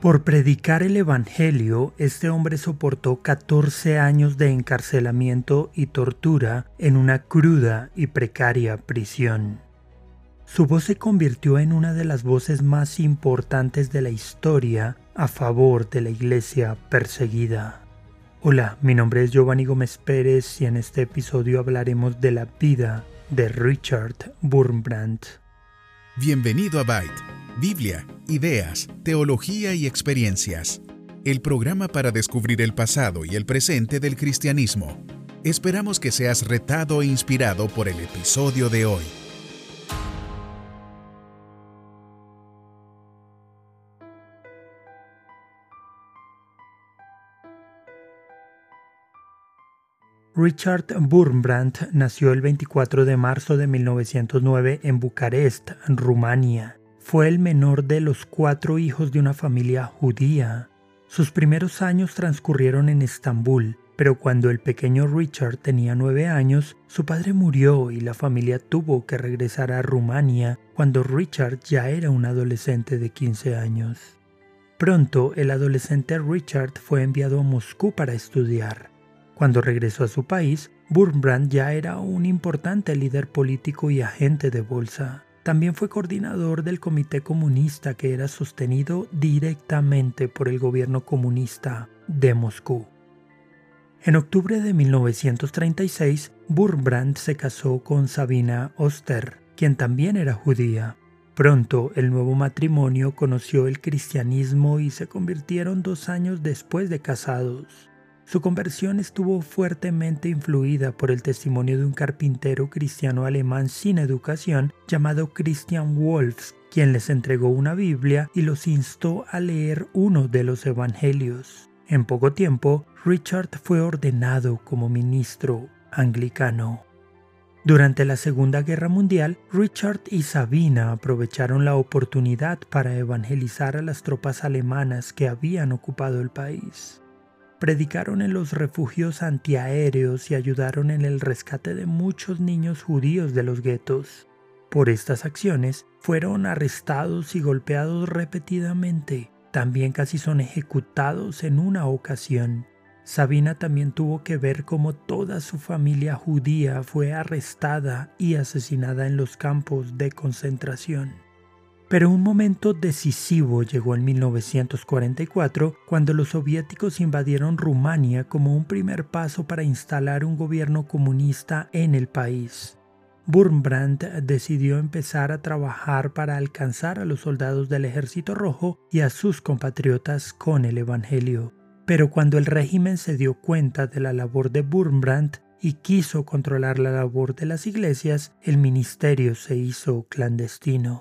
Por predicar el Evangelio, este hombre soportó 14 años de encarcelamiento y tortura en una cruda y precaria prisión. Su voz se convirtió en una de las voces más importantes de la historia a favor de la iglesia perseguida. Hola, mi nombre es Giovanni Gómez Pérez y en este episodio hablaremos de la vida de Richard Wurmbrand. Bienvenido a Byte Biblia, ideas, teología y experiencias. El programa para descubrir el pasado y el presente del cristianismo. Esperamos que seas retado e inspirado por el episodio de hoy. Richard Wurmbrand nació el 24 de marzo de 1909 en Bucarest, Rumania. Fue el menor de los cuatro hijos de una familia judía. Sus primeros años transcurrieron en Estambul, pero cuando el pequeño Richard tenía nueve años, su padre murió y la familia tuvo que regresar a Rumania cuando Richard ya era un adolescente de 15 años. Pronto el adolescente Richard fue enviado a Moscú para estudiar. Cuando regresó a su país, Wurmbrand ya era un importante líder político y agente de bolsa. También fue coordinador del Comité Comunista que era sostenido directamente por el gobierno comunista de Moscú. En octubre de 1936, Wurmbrand se casó con Sabina Oster, quien también era judía. Pronto el nuevo matrimonio conoció el cristianismo y se convirtieron dos años después de casados. Su conversión estuvo fuertemente influida por el testimonio de un carpintero cristiano alemán sin educación llamado Christian Wolfs, quien les entregó una Biblia y los instó a leer uno de los evangelios. En poco tiempo, Richard fue ordenado como ministro anglicano. Durante la Segunda Guerra Mundial, Richard y Sabina aprovecharon la oportunidad para evangelizar a las tropas alemanas que habían ocupado el país predicaron en los refugios antiaéreos y ayudaron en el rescate de muchos niños judíos de los guetos. Por estas acciones fueron arrestados y golpeados repetidamente. También casi son ejecutados en una ocasión. Sabina también tuvo que ver cómo toda su familia judía fue arrestada y asesinada en los campos de concentración. Pero un momento decisivo llegó en 1944 cuando los soviéticos invadieron Rumania como un primer paso para instalar un gobierno comunista en el país. Wurmbrand decidió empezar a trabajar para alcanzar a los soldados del Ejército Rojo y a sus compatriotas con el Evangelio. Pero cuando el régimen se dio cuenta de la labor de Wurmbrand y quiso controlar la labor de las iglesias, el ministerio se hizo clandestino.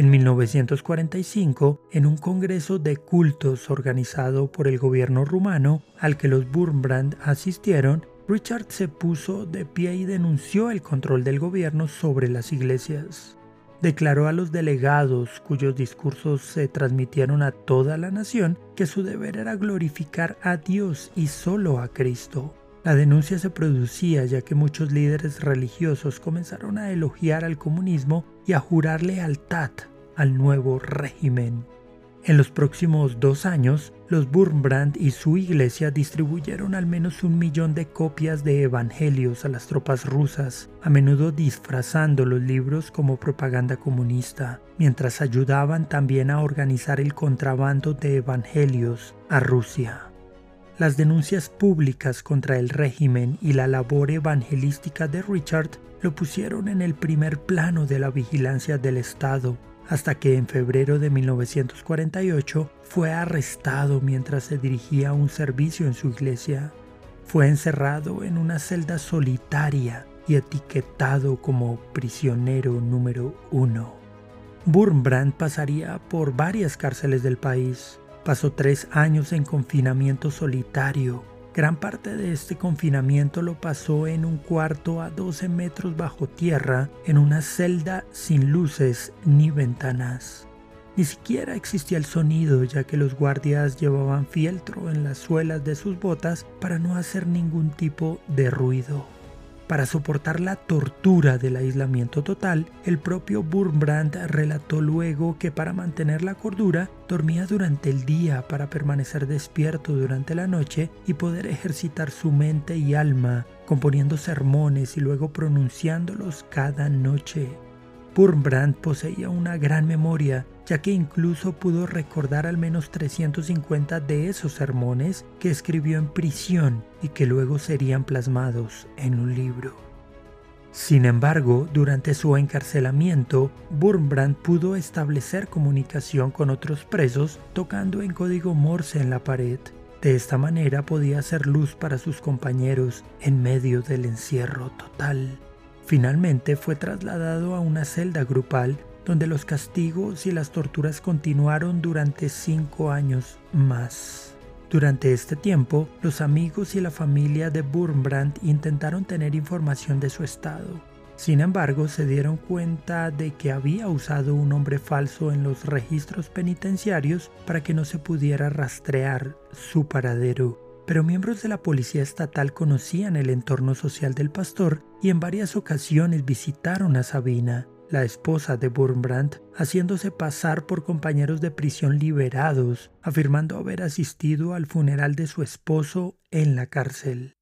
En 1945, en un congreso de cultos organizado por el gobierno rumano al que los Wurmbrand asistieron, Richard se puso de pie y denunció el control del gobierno sobre las iglesias. Declaró a los delegados, cuyos discursos se transmitieron a toda la nación, que su deber era glorificar a Dios y solo a Cristo. La denuncia se producía ya que muchos líderes religiosos comenzaron a elogiar al comunismo y a jurar lealtad al nuevo régimen. En los próximos dos años, los Wurmbrand y su iglesia distribuyeron al menos un millón de copias de evangelios a las tropas rusas, a menudo disfrazando los libros como propaganda comunista, mientras ayudaban también a organizar el contrabando de evangelios a Rusia. Las denuncias públicas contra el régimen y la labor evangelística de Richard lo pusieron en el primer plano de la vigilancia del Estado, hasta que en febrero de 1948 fue arrestado mientras se dirigía a un servicio en su iglesia. Fue encerrado en una celda solitaria y etiquetado como prisionero número uno. Wurmbrand pasaría por varias cárceles del país. Pasó tres años en confinamiento solitario Gran parte de este confinamiento lo pasó en un cuarto a 12 metros bajo tierra, en una celda sin luces ni ventanas. Ni siquiera existía el sonido ya que los guardias llevaban fieltro en las suelas de sus botas para no hacer ningún tipo de ruido. Para soportar la tortura del aislamiento total, el propio Wurmbrand relató luego que para mantener la cordura dormía durante el día para permanecer despierto durante la noche y poder ejercitar su mente y alma, componiendo sermones y luego pronunciándolos cada noche. Wurmbrand poseía una gran memoria, ya que incluso pudo recordar al menos 350 de esos sermones que escribió en prisión y que luego serían plasmados en un libro. Sin embargo, durante su encarcelamiento, Wurmbrand pudo establecer comunicación con otros presos tocando en código Morse en la pared. De esta manera podía hacer luz para sus compañeros en medio del encierro total. Finalmente fue trasladado a una celda grupal donde los castigos y las torturas continuaron durante cinco años más. Durante este tiempo, los amigos y la familia de Wurmbrand intentaron tener información de su estado. Sin embargo, se dieron cuenta de que había usado un nombre falso en los registros penitenciarios para que no se pudiera rastrear su paradero pero miembros de la policía estatal conocían el entorno social del pastor y en varias ocasiones visitaron a Sabina, la esposa de Wurmbrand, haciéndose pasar por compañeros de prisión liberados, afirmando haber asistido al funeral de su esposo en la cárcel.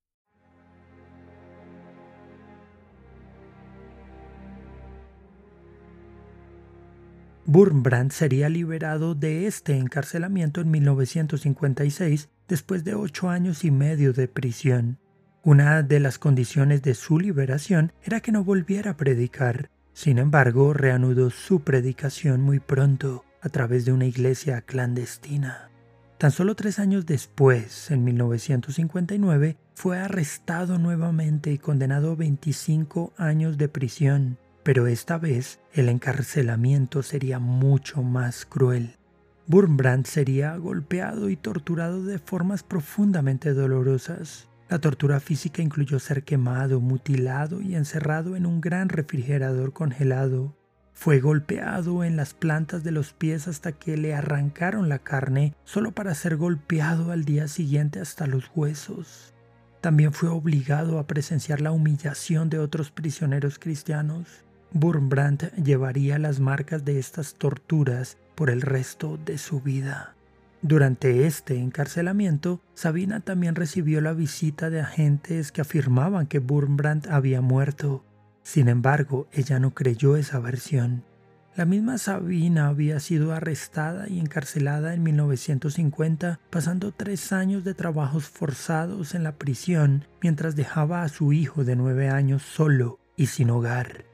Wurmbrand sería liberado de este encarcelamiento en 1956 después de ocho años y medio de prisión. Una de las condiciones de su liberación era que no volviera a predicar. Sin embargo, reanudó su predicación muy pronto a través de una iglesia clandestina. Tan solo tres años después, en 1959, fue arrestado nuevamente y condenado a 25 años de prisión, pero esta vez el encarcelamiento sería mucho más cruel. Wurmbrand sería golpeado y torturado de formas profundamente dolorosas. La tortura física incluyó ser quemado, mutilado y encerrado en un gran refrigerador congelado. Fue golpeado en las plantas de los pies hasta que le arrancaron la carne, solo para ser golpeado al día siguiente hasta los huesos. También fue obligado a presenciar la humillación de otros prisioneros cristianos. Wurmbrand llevaría las marcas de estas torturas por el resto de su vida. Durante este encarcelamiento, Sabina también recibió la visita de agentes que afirmaban que Wurmbrand había muerto. Sin embargo, ella no creyó esa versión. La misma Sabina había sido arrestada y encarcelada en 1950, pasando tres años de trabajos forzados en la prisión mientras dejaba a su hijo de nueve años solo y sin hogar.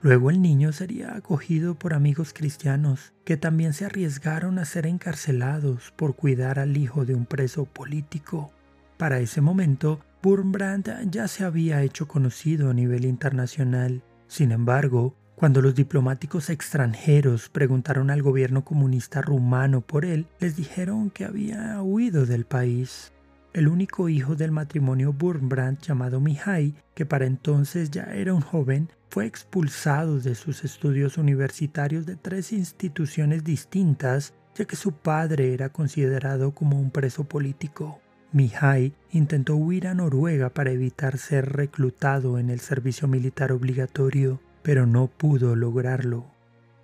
Luego el niño sería acogido por amigos cristianos que también se arriesgaron a ser encarcelados por cuidar al hijo de un preso político. Para ese momento, Wurmbrand ya se había hecho conocido a nivel internacional. Sin embargo, cuando los diplomáticos extranjeros preguntaron al gobierno comunista rumano por él, les dijeron que había huido del país. El único hijo del matrimonio Wurmbrand llamado Mihai, que para entonces ya era un joven, fue expulsado de sus estudios universitarios de tres instituciones distintas, ya que su padre era considerado como un preso político. Mihai intentó huir a Noruega para evitar ser reclutado en el servicio militar obligatorio, pero no pudo lograrlo.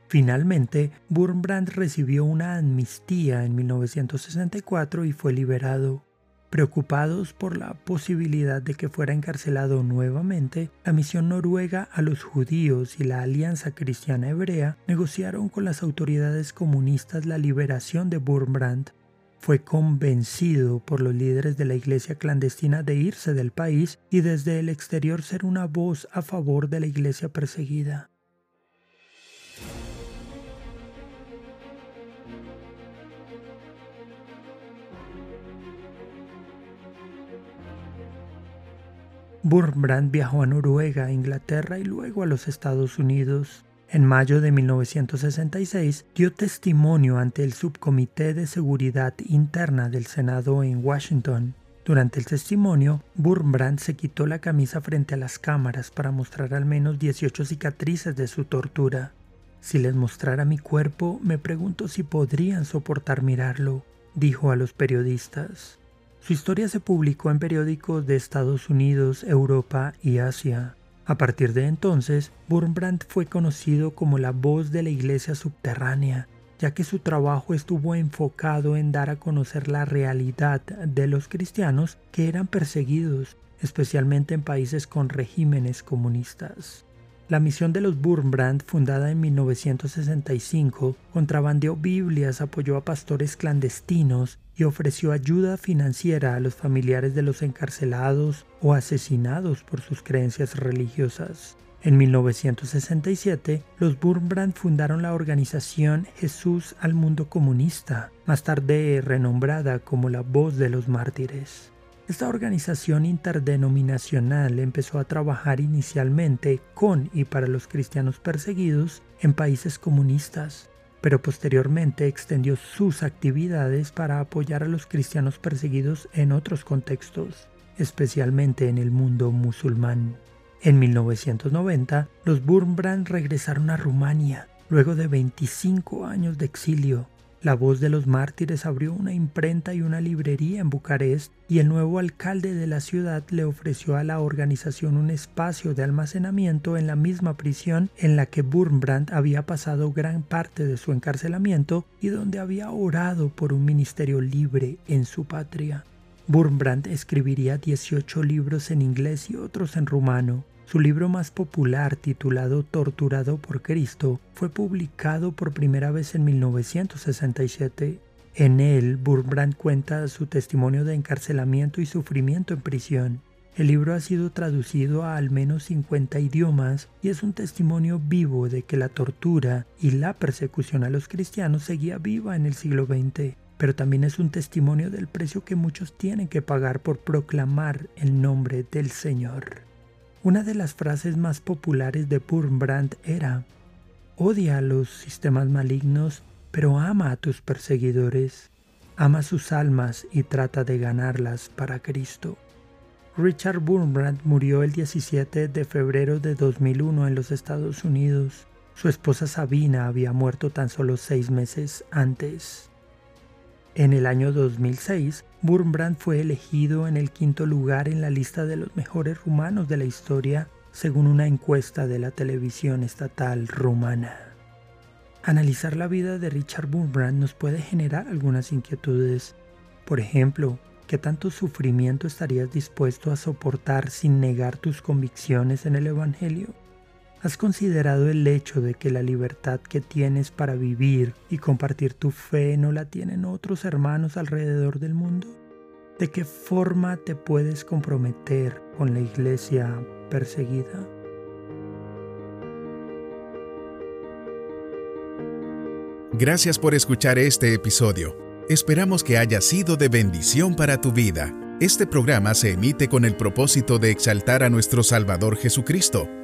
Finalmente, Wurmbrand recibió una amnistía en 1964 y fue liberado. Preocupados por la posibilidad de que fuera encarcelado nuevamente, la misión noruega a los judíos y la Alianza Cristiana Hebrea negociaron con las autoridades comunistas la liberación de Wurmbrand. Fue convencido por los líderes de la iglesia clandestina de irse del país y desde el exterior ser una voz a favor de la iglesia perseguida. Wurmbrand viajó a Noruega, Inglaterra y luego a los Estados Unidos. En mayo de 1966 dio testimonio ante el Subcomité de Seguridad Interna del Senado en Washington. Durante el testimonio, Wurmbrand se quitó la camisa frente a las cámaras para mostrar al menos 18 cicatrices de su tortura. Si les mostrara mi cuerpo, me pregunto si podrían soportar mirarlo, dijo a los periodistas. Su historia se publicó en periódicos de Estados Unidos, Europa y Asia. A partir de entonces, Wurmbrand fue conocido como la voz de la iglesia subterránea, ya que su trabajo estuvo enfocado en dar a conocer la realidad de los cristianos que eran perseguidos, especialmente en países con regímenes comunistas. La misión de los Wurmbrand, fundada en 1965, contrabandeó Biblias, apoyó a pastores clandestinos y ofreció ayuda financiera a los familiares de los encarcelados o asesinados por sus creencias religiosas. En 1967, los Wurmbrand fundaron la organización Jesús al Mundo Comunista, más tarde renombrada como la Voz de los Mártires. Esta organización interdenominacional empezó a trabajar inicialmente con y para los cristianos perseguidos en países comunistas, pero posteriormente extendió sus actividades para apoyar a los cristianos perseguidos en otros contextos, especialmente en el mundo musulmán. En 1990, los Wurmbrand regresaron a Rumania, luego de 25 años de exilio, la voz de los mártires abrió una imprenta y una librería en Bucarest y el nuevo alcalde de la ciudad le ofreció a la organización un espacio de almacenamiento en la misma prisión en la que Wurmbrand había pasado gran parte de su encarcelamiento y donde había orado por un ministerio libre en su patria. Wurmbrand escribiría 18 libros en inglés y otros en rumano. Su libro más popular, titulado Torturado por Cristo, fue publicado por primera vez en 1967. En él, Burbrand cuenta su testimonio de encarcelamiento y sufrimiento en prisión. El libro ha sido traducido a al menos 50 idiomas y es un testimonio vivo de que la tortura y la persecución a los cristianos seguía viva en el siglo XX, pero también es un testimonio del precio que muchos tienen que pagar por proclamar el nombre del Señor. Una de las frases más populares de Wurmbrand era, odia a los sistemas malignos, pero ama a tus perseguidores, ama sus almas y trata de ganarlas para Cristo. Richard Wurmbrand murió el 17 de febrero de 2001 en los Estados Unidos. Su esposa Sabina había muerto tan solo seis meses antes. En el año 2006, Wurmbrand fue elegido en el quinto lugar en la lista de los mejores rumanos de la historia, según una encuesta de la televisión estatal rumana. Analizar la vida de Richard Wurmbrand nos puede generar algunas inquietudes. Por ejemplo, ¿qué tanto sufrimiento estarías dispuesto a soportar sin negar tus convicciones en el Evangelio? ¿Has considerado el hecho de que la libertad que tienes para vivir y compartir tu fe no la tienen otros hermanos alrededor del mundo? ¿De qué forma te puedes comprometer con la iglesia perseguida? Gracias por escuchar este episodio. Esperamos que haya sido de bendición para tu vida. Este programa se emite con el propósito de exaltar a nuestro Salvador Jesucristo